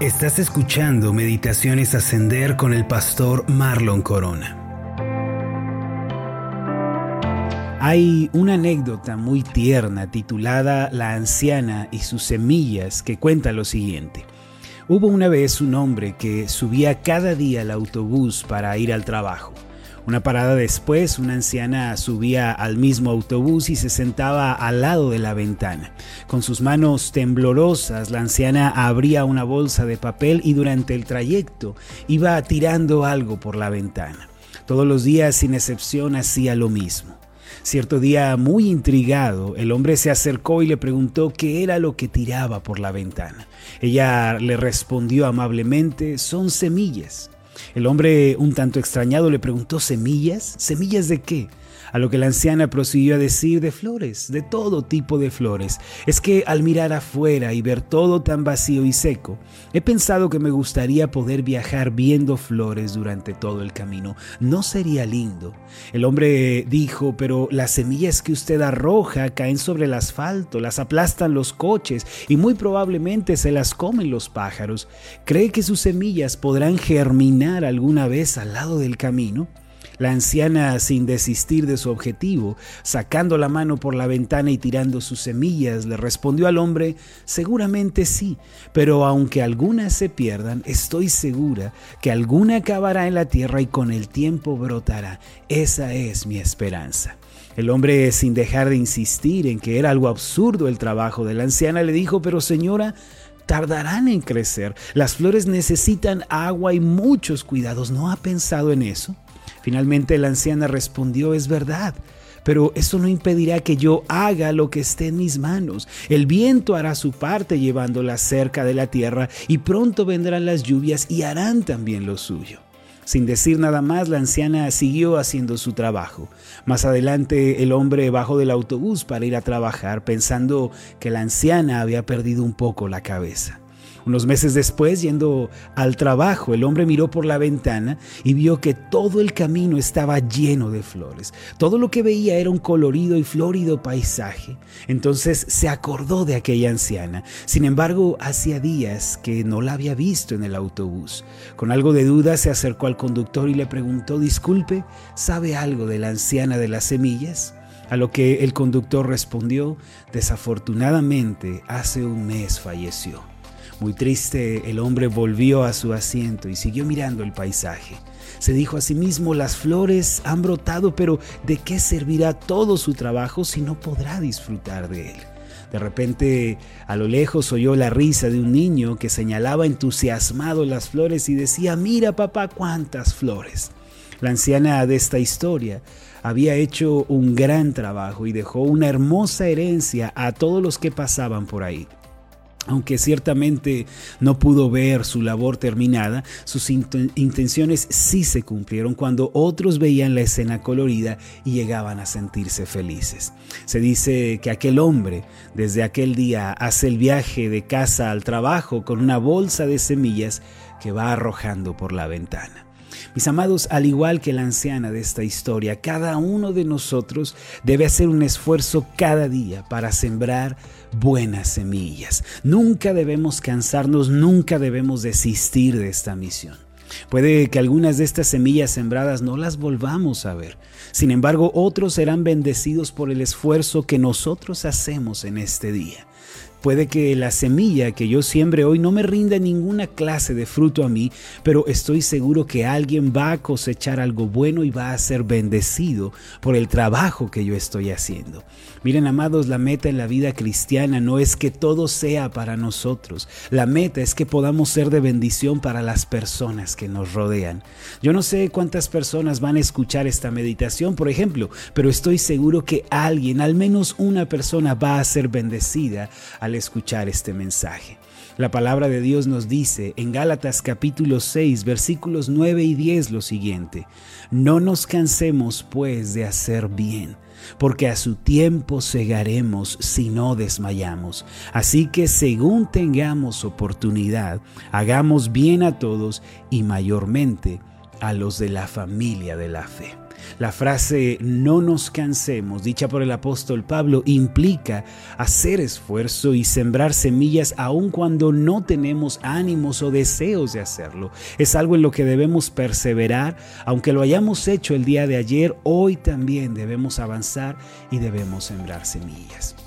Estás escuchando Meditaciones Ascender con el pastor Marlon Corona. Hay una anécdota muy tierna titulada La anciana y sus semillas que cuenta lo siguiente. Hubo una vez un hombre que subía cada día al autobús para ir al trabajo. Una parada después, una anciana subía al mismo autobús y se sentaba al lado de la ventana. Con sus manos temblorosas, la anciana abría una bolsa de papel y durante el trayecto iba tirando algo por la ventana. Todos los días, sin excepción, hacía lo mismo. Cierto día, muy intrigado, el hombre se acercó y le preguntó qué era lo que tiraba por la ventana. Ella le respondió amablemente, son semillas. El hombre, un tanto extrañado, le preguntó, ¿semillas? ¿Semillas de qué? A lo que la anciana prosiguió a decir de flores, de todo tipo de flores. Es que al mirar afuera y ver todo tan vacío y seco, he pensado que me gustaría poder viajar viendo flores durante todo el camino. ¿No sería lindo? El hombre dijo, pero las semillas que usted arroja caen sobre el asfalto, las aplastan los coches y muy probablemente se las comen los pájaros. ¿Cree que sus semillas podrán germinar alguna vez al lado del camino? La anciana, sin desistir de su objetivo, sacando la mano por la ventana y tirando sus semillas, le respondió al hombre, seguramente sí, pero aunque algunas se pierdan, estoy segura que alguna acabará en la tierra y con el tiempo brotará. Esa es mi esperanza. El hombre, sin dejar de insistir en que era algo absurdo el trabajo de la anciana, le dijo, pero señora, tardarán en crecer. Las flores necesitan agua y muchos cuidados. ¿No ha pensado en eso? Finalmente la anciana respondió, es verdad, pero eso no impedirá que yo haga lo que esté en mis manos. El viento hará su parte llevándola cerca de la tierra y pronto vendrán las lluvias y harán también lo suyo. Sin decir nada más, la anciana siguió haciendo su trabajo. Más adelante, el hombre bajó del autobús para ir a trabajar, pensando que la anciana había perdido un poco la cabeza. Unos meses después, yendo al trabajo, el hombre miró por la ventana y vio que todo el camino estaba lleno de flores. Todo lo que veía era un colorido y florido paisaje. Entonces se acordó de aquella anciana. Sin embargo, hacía días que no la había visto en el autobús. Con algo de duda se acercó al conductor y le preguntó, disculpe, ¿sabe algo de la anciana de las semillas? A lo que el conductor respondió, desafortunadamente hace un mes falleció. Muy triste, el hombre volvió a su asiento y siguió mirando el paisaje. Se dijo a sí mismo, las flores han brotado, pero ¿de qué servirá todo su trabajo si no podrá disfrutar de él? De repente, a lo lejos oyó la risa de un niño que señalaba entusiasmado las flores y decía, mira papá, cuántas flores. La anciana de esta historia había hecho un gran trabajo y dejó una hermosa herencia a todos los que pasaban por ahí. Aunque ciertamente no pudo ver su labor terminada, sus intenciones sí se cumplieron cuando otros veían la escena colorida y llegaban a sentirse felices. Se dice que aquel hombre desde aquel día hace el viaje de casa al trabajo con una bolsa de semillas que va arrojando por la ventana. Mis amados, al igual que la anciana de esta historia, cada uno de nosotros debe hacer un esfuerzo cada día para sembrar buenas semillas. Nunca debemos cansarnos, nunca debemos desistir de esta misión. Puede que algunas de estas semillas sembradas no las volvamos a ver. Sin embargo, otros serán bendecidos por el esfuerzo que nosotros hacemos en este día. Puede que la semilla que yo siembre hoy no me rinda ninguna clase de fruto a mí, pero estoy seguro que alguien va a cosechar algo bueno y va a ser bendecido por el trabajo que yo estoy haciendo. Miren, amados, la meta en la vida cristiana no es que todo sea para nosotros. La meta es que podamos ser de bendición para las personas que nos rodean. Yo no sé cuántas personas van a escuchar esta meditación, por ejemplo, pero estoy seguro que alguien, al menos una persona, va a ser bendecida al escuchar este mensaje. La palabra de Dios nos dice en Gálatas capítulo 6 versículos 9 y 10 lo siguiente, no nos cansemos pues de hacer bien, porque a su tiempo segaremos si no desmayamos. Así que según tengamos oportunidad, hagamos bien a todos y mayormente a los de la familia de la fe. La frase no nos cansemos, dicha por el apóstol Pablo, implica hacer esfuerzo y sembrar semillas aun cuando no tenemos ánimos o deseos de hacerlo. Es algo en lo que debemos perseverar, aunque lo hayamos hecho el día de ayer, hoy también debemos avanzar y debemos sembrar semillas.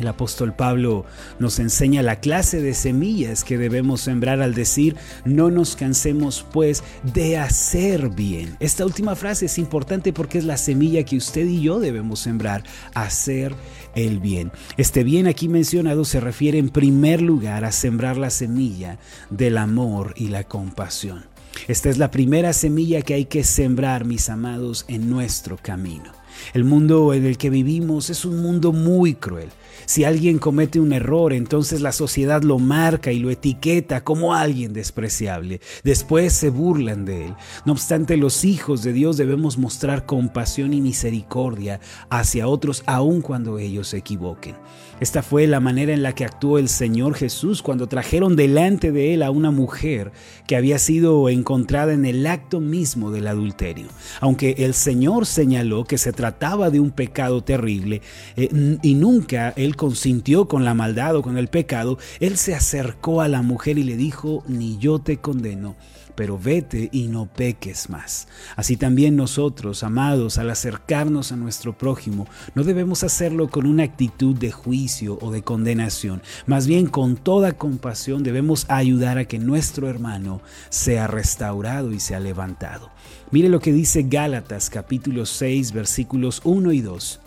El apóstol Pablo nos enseña la clase de semillas que debemos sembrar al decir, no nos cansemos pues de hacer bien. Esta última frase es importante porque es la semilla que usted y yo debemos sembrar, hacer el bien. Este bien aquí mencionado se refiere en primer lugar a sembrar la semilla del amor y la compasión. Esta es la primera semilla que hay que sembrar, mis amados, en nuestro camino. El mundo en el que vivimos es un mundo muy cruel. Si alguien comete un error, entonces la sociedad lo marca y lo etiqueta como alguien despreciable. Después se burlan de él. No obstante, los hijos de Dios debemos mostrar compasión y misericordia hacia otros aun cuando ellos se equivoquen. Esta fue la manera en la que actuó el Señor Jesús cuando trajeron delante de él a una mujer que había sido encontrada en el acto mismo del adulterio. Aunque el Señor señaló que se trataba de un pecado terrible eh, y nunca él consintió con la maldad o con el pecado, él se acercó a la mujer y le dijo, ni yo te condeno pero vete y no peques más. Así también nosotros, amados, al acercarnos a nuestro prójimo, no debemos hacerlo con una actitud de juicio o de condenación, más bien con toda compasión debemos ayudar a que nuestro hermano sea restaurado y sea levantado. Mire lo que dice Gálatas capítulo 6 versículos 1 y 2.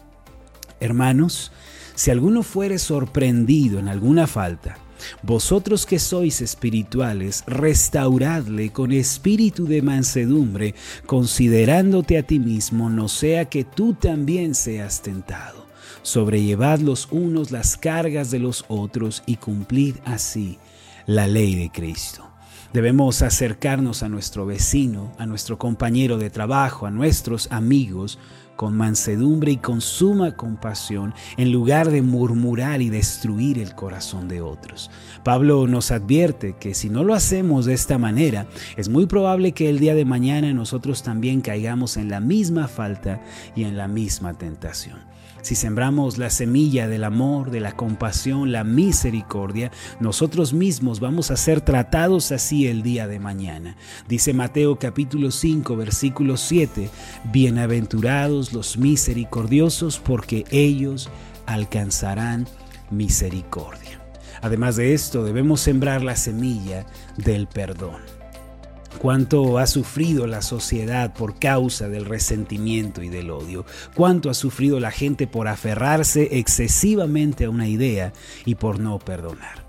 Hermanos, si alguno fuere sorprendido en alguna falta, vosotros que sois espirituales, restauradle con espíritu de mansedumbre, considerándote a ti mismo, no sea que tú también seas tentado. Sobrellevad los unos las cargas de los otros y cumplid así la ley de Cristo. Debemos acercarnos a nuestro vecino, a nuestro compañero de trabajo, a nuestros amigos, con mansedumbre y con suma compasión, en lugar de murmurar y destruir el corazón de otros. Pablo nos advierte que si no lo hacemos de esta manera, es muy probable que el día de mañana nosotros también caigamos en la misma falta y en la misma tentación. Si sembramos la semilla del amor, de la compasión, la misericordia, nosotros mismos vamos a ser tratados así el día de mañana. Dice Mateo capítulo 5 versículo 7, Bienaventurados los misericordiosos porque ellos alcanzarán misericordia. Además de esto, debemos sembrar la semilla del perdón cuánto ha sufrido la sociedad por causa del resentimiento y del odio, cuánto ha sufrido la gente por aferrarse excesivamente a una idea y por no perdonar.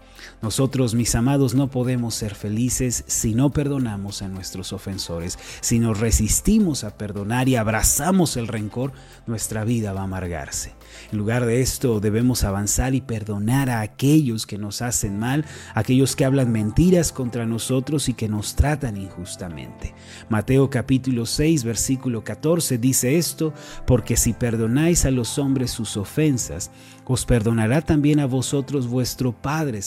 Nosotros, mis amados, no podemos ser felices si no perdonamos a nuestros ofensores. Si nos resistimos a perdonar y abrazamos el rencor, nuestra vida va a amargarse. En lugar de esto, debemos avanzar y perdonar a aquellos que nos hacen mal, aquellos que hablan mentiras contra nosotros y que nos tratan injustamente. Mateo capítulo 6, versículo 14 dice esto, porque si perdonáis a los hombres sus ofensas, os perdonará también a vosotros vuestro Padre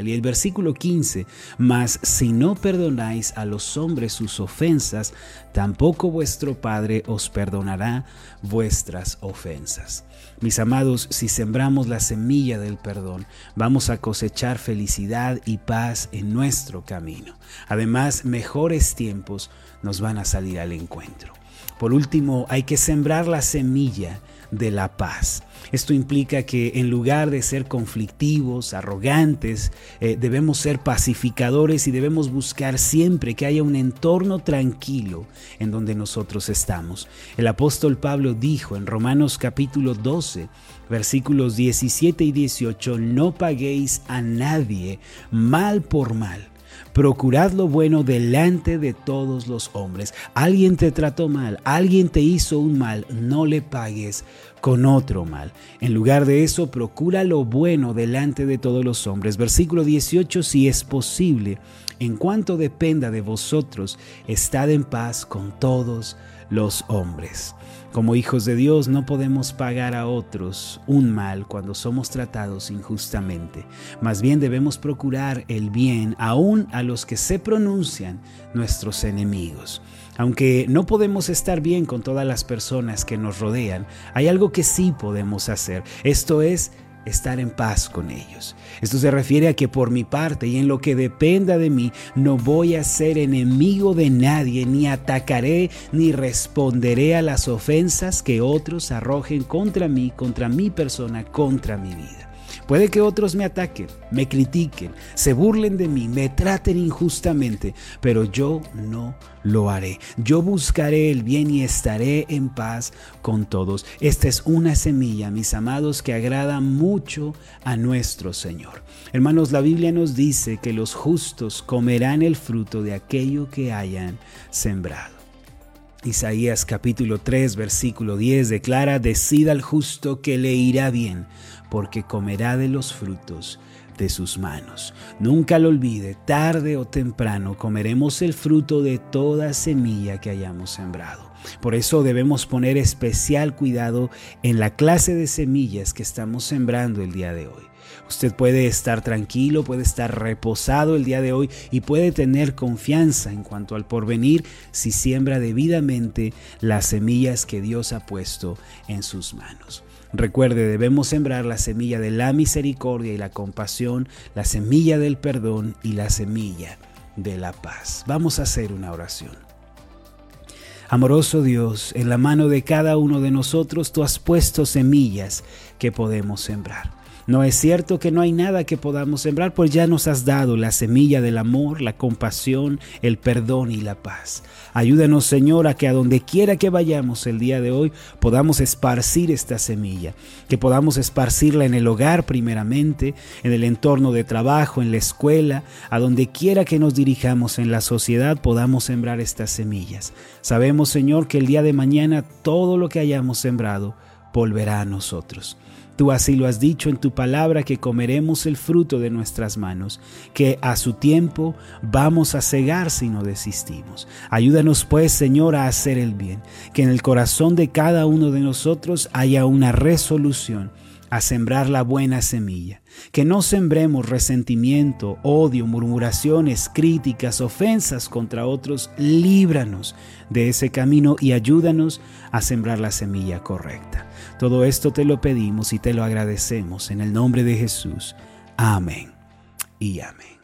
Y el versículo 15, mas si no perdonáis a los hombres sus ofensas, tampoco vuestro Padre os perdonará vuestras ofensas. Mis amados, si sembramos la semilla del perdón, vamos a cosechar felicidad y paz en nuestro camino. Además, mejores tiempos nos van a salir al encuentro. Por último, hay que sembrar la semilla de la paz. Esto implica que en lugar de ser conflictivos, arrogantes, eh, debemos ser pacificadores y debemos buscar siempre que haya un entorno tranquilo en donde nosotros estamos. El apóstol Pablo dijo en Romanos capítulo 12, versículos 17 y 18, no paguéis a nadie mal por mal procurad lo bueno delante de todos los hombres. Alguien te trató mal, alguien te hizo un mal, no le pagues con otro mal. En lugar de eso, procura lo bueno delante de todos los hombres. Versículo 18, si es posible, en cuanto dependa de vosotros, estad en paz con todos los hombres. Como hijos de Dios no podemos pagar a otros un mal cuando somos tratados injustamente. Más bien debemos procurar el bien aún a los que se pronuncian nuestros enemigos. Aunque no podemos estar bien con todas las personas que nos rodean, hay algo que sí podemos hacer. Esto es estar en paz con ellos. Esto se refiere a que por mi parte y en lo que dependa de mí, no voy a ser enemigo de nadie, ni atacaré, ni responderé a las ofensas que otros arrojen contra mí, contra mi persona, contra mi vida. Puede que otros me ataquen, me critiquen, se burlen de mí, me traten injustamente, pero yo no lo haré. Yo buscaré el bien y estaré en paz con todos. Esta es una semilla, mis amados, que agrada mucho a nuestro Señor. Hermanos, la Biblia nos dice que los justos comerán el fruto de aquello que hayan sembrado. Isaías capítulo 3 versículo 10 declara, decida al justo que le irá bien, porque comerá de los frutos de sus manos. Nunca lo olvide, tarde o temprano comeremos el fruto de toda semilla que hayamos sembrado. Por eso debemos poner especial cuidado en la clase de semillas que estamos sembrando el día de hoy. Usted puede estar tranquilo, puede estar reposado el día de hoy y puede tener confianza en cuanto al porvenir si siembra debidamente las semillas que Dios ha puesto en sus manos. Recuerde, debemos sembrar la semilla de la misericordia y la compasión, la semilla del perdón y la semilla de la paz. Vamos a hacer una oración. Amoroso Dios, en la mano de cada uno de nosotros tú has puesto semillas que podemos sembrar. No es cierto que no hay nada que podamos sembrar, pues ya nos has dado la semilla del amor, la compasión, el perdón y la paz. Ayúdanos, Señor, a que a donde quiera que vayamos el día de hoy podamos esparcir esta semilla, que podamos esparcirla en el hogar primeramente, en el entorno de trabajo, en la escuela, a donde quiera que nos dirijamos en la sociedad podamos sembrar estas semillas. Sabemos, Señor, que el día de mañana todo lo que hayamos sembrado volverá a nosotros. Tú así lo has dicho en tu palabra que comeremos el fruto de nuestras manos, que a su tiempo vamos a cegar si no desistimos. Ayúdanos pues, Señor, a hacer el bien, que en el corazón de cada uno de nosotros haya una resolución a sembrar la buena semilla, que no sembremos resentimiento, odio, murmuraciones, críticas, ofensas contra otros, líbranos de ese camino y ayúdanos a sembrar la semilla correcta. Todo esto te lo pedimos y te lo agradecemos en el nombre de Jesús. Amén y amén.